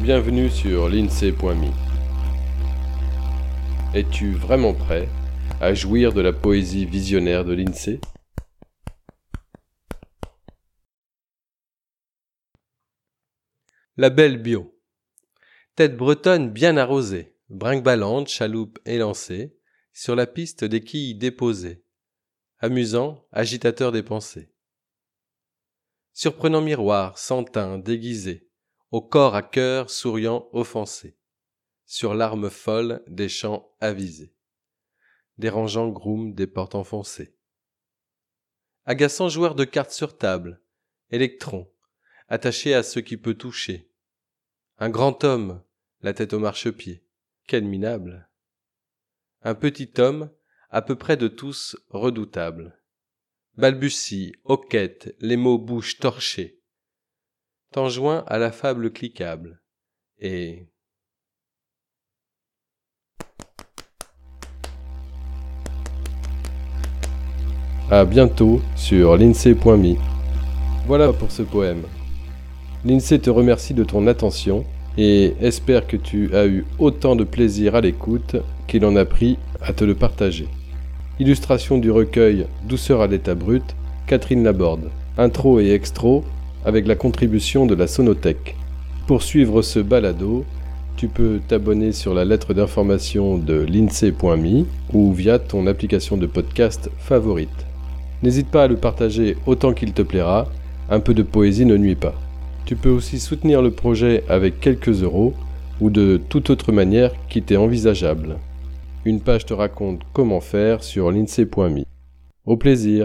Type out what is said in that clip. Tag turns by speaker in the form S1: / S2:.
S1: Bienvenue sur l'INSEE.me. Es-tu vraiment prêt à jouir de la poésie visionnaire de l'INSEE?
S2: La belle bio. Tête bretonne bien arrosée, brinque-ballante, chaloupe élancée, sur la piste des quilles déposées. Amusant, agitateur des pensées. Surprenant miroir, sans teint, déguisé, au corps à cœur souriant offensé, sur l'arme folle des chants avisés, dérangeant groom des portes enfoncées. Agaçant joueur de cartes sur table, électron, attaché à ce qui peut toucher. Un grand homme, la tête au marchepied, quel minable. Un petit homme, à peu près de tous redoutable. Balbutie, hoquette, les mots bouche torchés. T'enjoint à la fable cliquable. Et
S1: À bientôt sur l'INSEE.me. Voilà pour ce poème. L'INSEE te remercie de ton attention et espère que tu as eu autant de plaisir à l'écoute qu'il en a pris à te le partager. Illustration du recueil Douceur à l'état brut, Catherine Laborde. Intro et extro avec la contribution de la Sonothèque. Pour suivre ce balado, tu peux t'abonner sur la lettre d'information de l'INSEE.me ou via ton application de podcast favorite. N'hésite pas à le partager autant qu'il te plaira, un peu de poésie ne nuit pas. Tu peux aussi soutenir le projet avec quelques euros ou de toute autre manière qui t'est envisageable. Une page te raconte comment faire sur l'INSEE.me. Au plaisir